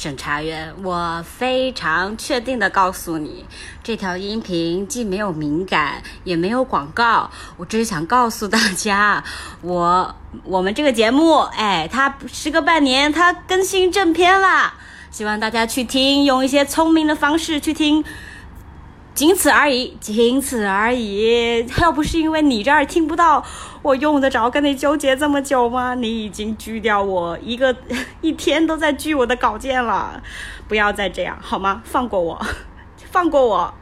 审查员，我非常确定的告诉你，这条音频既没有敏感，也没有广告。我只是想告诉大家，我我们这个节目，哎，它时隔半年，它更新正片了，希望大家去听，用一些聪明的方式去听。仅此而已，仅此而已。要不是因为你这儿听不到，我用得着跟你纠结这么久吗？你已经拒掉我一个 一天都在拒我的稿件了，不要再这样好吗？放过我，放过我。